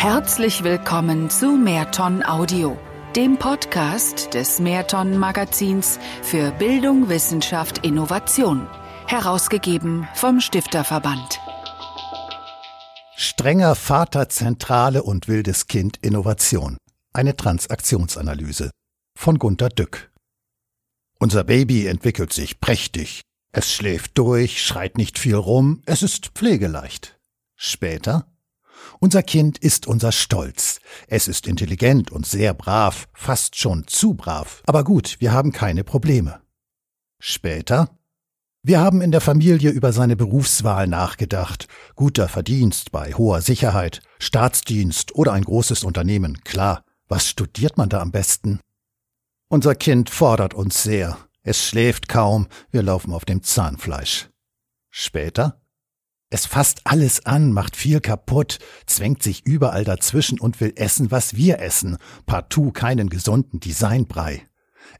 Herzlich willkommen zu Mehrton Audio, dem Podcast des Mehrton Magazins für Bildung, Wissenschaft, Innovation, herausgegeben vom Stifterverband. Strenger Vater, Zentrale und wildes Kind Innovation. Eine Transaktionsanalyse von Gunter Dück. Unser Baby entwickelt sich prächtig. Es schläft durch, schreit nicht viel rum, es ist pflegeleicht. Später unser Kind ist unser Stolz. Es ist intelligent und sehr brav, fast schon zu brav. Aber gut, wir haben keine Probleme. Später wir haben in der Familie über seine Berufswahl nachgedacht. Guter Verdienst bei hoher Sicherheit, Staatsdienst oder ein großes Unternehmen, klar. Was studiert man da am besten? Unser Kind fordert uns sehr. Es schläft kaum, wir laufen auf dem Zahnfleisch. Später es fasst alles an, macht viel kaputt, zwängt sich überall dazwischen und will essen, was wir essen, partout keinen gesunden Designbrei.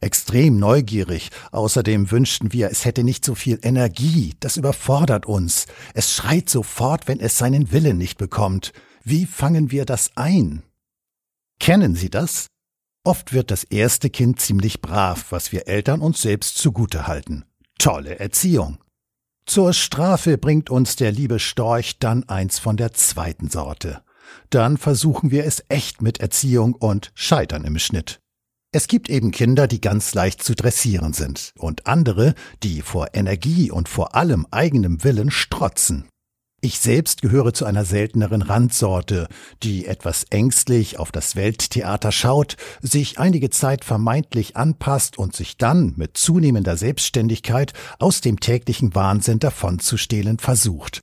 Extrem neugierig, außerdem wünschten wir, es hätte nicht so viel Energie, das überfordert uns. Es schreit sofort, wenn es seinen Willen nicht bekommt. Wie fangen wir das ein? Kennen Sie das? Oft wird das erste Kind ziemlich brav, was wir Eltern uns selbst zugute halten. Tolle Erziehung. Zur Strafe bringt uns der liebe Storch dann eins von der zweiten Sorte. Dann versuchen wir es echt mit Erziehung und scheitern im Schnitt. Es gibt eben Kinder, die ganz leicht zu dressieren sind und andere, die vor Energie und vor allem eigenem Willen strotzen. Ich selbst gehöre zu einer selteneren Randsorte, die etwas ängstlich auf das Welttheater schaut, sich einige Zeit vermeintlich anpasst und sich dann mit zunehmender Selbstständigkeit aus dem täglichen Wahnsinn davonzustehlen versucht.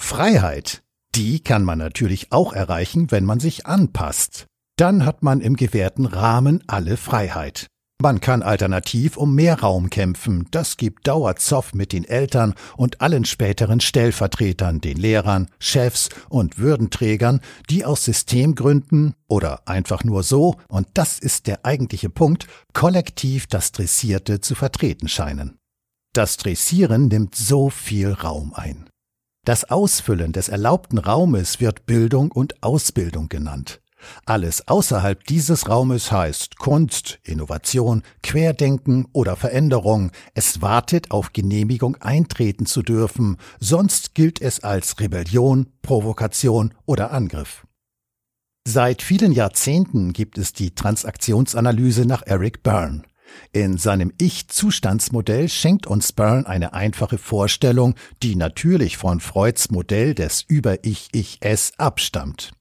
Freiheit, die kann man natürlich auch erreichen, wenn man sich anpasst. Dann hat man im gewährten Rahmen alle Freiheit. Man kann alternativ um mehr Raum kämpfen, das gibt Dauerzoff mit den Eltern und allen späteren Stellvertretern, den Lehrern, Chefs und Würdenträgern, die aus Systemgründen oder einfach nur so, und das ist der eigentliche Punkt, kollektiv das Dressierte zu vertreten scheinen. Das Dressieren nimmt so viel Raum ein. Das Ausfüllen des erlaubten Raumes wird Bildung und Ausbildung genannt. Alles außerhalb dieses Raumes heißt Kunst, Innovation, Querdenken oder Veränderung. Es wartet auf Genehmigung eintreten zu dürfen, sonst gilt es als Rebellion, Provokation oder Angriff. Seit vielen Jahrzehnten gibt es die Transaktionsanalyse nach Eric Byrne. In seinem Ich-Zustandsmodell schenkt uns Byrne eine einfache Vorstellung, die natürlich von Freuds Modell des Über-Ich-Ich-Es abstammt.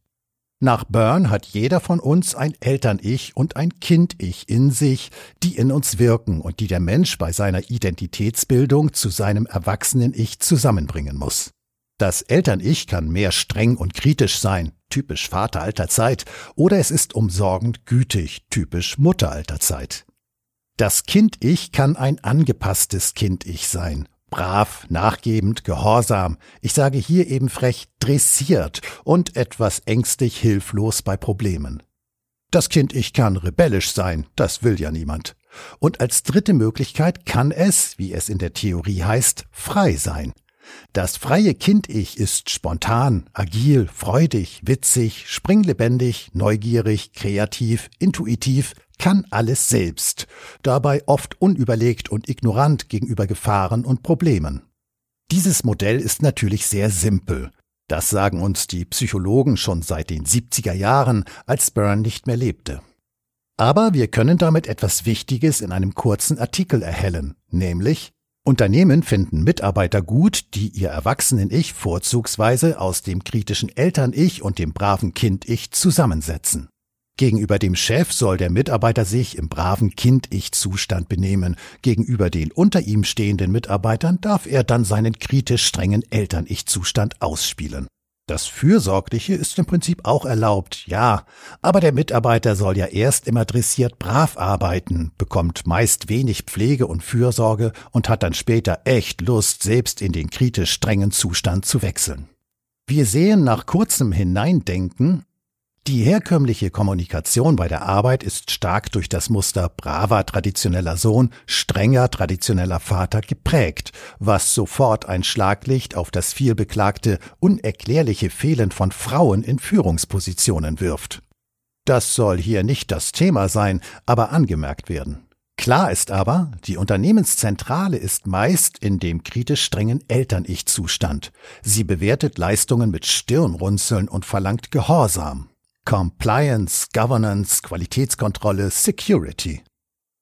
Nach Byrne hat jeder von uns ein Eltern-Ich und ein Kind-Ich in sich, die in uns wirken und die der Mensch bei seiner Identitätsbildung zu seinem erwachsenen Ich zusammenbringen muss. Das Eltern-Ich kann mehr streng und kritisch sein, typisch Vater alter Zeit, oder es ist umsorgend gütig, typisch Mutter alter Zeit. Das Kind-Ich kann ein angepasstes Kind-Ich sein, brav, nachgebend, gehorsam, ich sage hier eben frech dressiert und etwas ängstlich hilflos bei Problemen. Das Kind ich kann rebellisch sein, das will ja niemand. Und als dritte Möglichkeit kann es, wie es in der Theorie heißt, frei sein. Das freie Kind-Ich ist spontan, agil, freudig, witzig, springlebendig, neugierig, kreativ, intuitiv, kann alles selbst, dabei oft unüberlegt und ignorant gegenüber Gefahren und Problemen. Dieses Modell ist natürlich sehr simpel. Das sagen uns die Psychologen schon seit den 70er Jahren, als Byrne nicht mehr lebte. Aber wir können damit etwas Wichtiges in einem kurzen Artikel erhellen, nämlich Unternehmen finden Mitarbeiter gut, die ihr Erwachsenen-Ich vorzugsweise aus dem kritischen Eltern-Ich und dem braven Kind-Ich zusammensetzen. Gegenüber dem Chef soll der Mitarbeiter sich im braven Kind-Ich-Zustand benehmen. Gegenüber den unter ihm stehenden Mitarbeitern darf er dann seinen kritisch strengen Eltern-Ich-Zustand ausspielen. Das Fürsorgliche ist im Prinzip auch erlaubt, ja, aber der Mitarbeiter soll ja erst immer dressiert brav arbeiten, bekommt meist wenig Pflege und Fürsorge und hat dann später echt Lust, selbst in den kritisch strengen Zustand zu wechseln. Wir sehen nach kurzem Hineindenken, Die herkömmliche Kommunikation bei der Arbeit ist stark durch das Muster braver traditioneller Sohn, strenger traditioneller Vater geprägt, was sofort ein Schlaglicht auf das vielbeklagte, unerklärliche Fehlen von Frauen in Führungspositionen wirft. Das soll hier nicht das Thema sein, aber angemerkt werden. Klar ist aber, die Unternehmenszentrale ist meist in dem kritisch strengen Eltern-Ich-Zustand. Sie bewertet Leistungen mit Stirnrunzeln und verlangt Gehorsam. Compliance, Governance, Qualitätskontrolle, Security.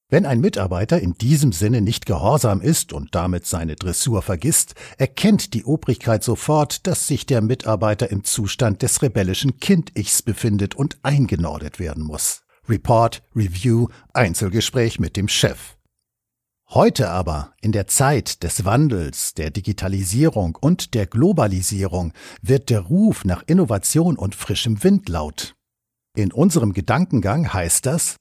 Wenn ein Mitarbeiter in diesem Sinne nicht gehorsam ist und damit seine Dressur vergisst, erkennt die Obrigkeit sofort, dass sich der Mitarbeiter im Zustand des rebellischen Kind-Ichs befindet und eingenordet werden muss. Report, Review, Einzelgespräch mit dem Chef. Heute aber, in der Zeit des Wandels, der Digitalisierung und der Globalisierung, wird der Ruf nach Innovation und frischem Wind laut. In unserem Gedankengang heißt das,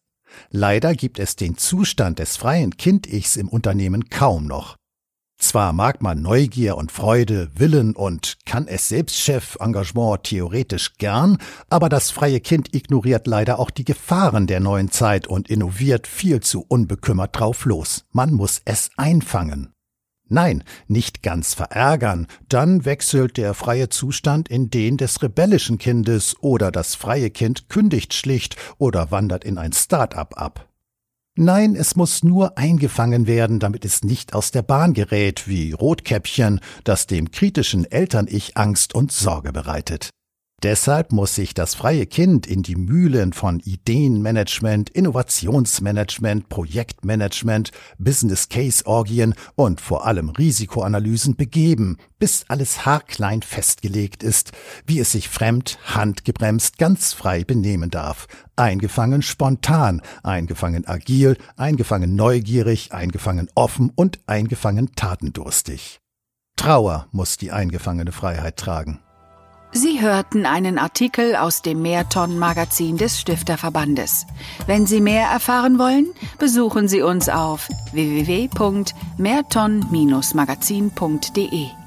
leider gibt es den Zustand des freien Kind-Ichs im Unternehmen kaum noch. Zwar mag man Neugier und Freude, Willen und kann es selbst Chef-Engagement theoretisch gern, aber das freie Kind ignoriert leider auch die Gefahren der neuen Zeit und innoviert viel zu unbekümmert drauf los. Man muss es einfangen. Nein, nicht ganz verärgern, dann wechselt der freie Zustand in den des rebellischen Kindes oder das freie Kind kündigt schlicht oder wandert in ein Start-up ab. Nein, es muss nur eingefangen werden, damit es nicht aus der Bahn gerät, wie Rotkäppchen, das dem kritischen Eltern-Ich Angst und Sorge bereitet. Deshalb muss sich das freie Kind in die Mühlen von Ideenmanagement, Innovationsmanagement, Projektmanagement, Business Case Orgien und vor allem Risikoanalysen begeben, bis alles haarklein festgelegt ist, wie es sich fremd, handgebremst, ganz frei benehmen darf. Eingefangen spontan, eingefangen agil, eingefangen neugierig, eingefangen offen und eingefangen tatendurstig. Trauer muss die eingefangene Freiheit tragen. Sie hörten einen Artikel aus dem Mehrton-Magazin des Stifterverbandes. Wenn Sie mehr erfahren wollen, besuchen Sie uns auf www.mehrton-magazin.de.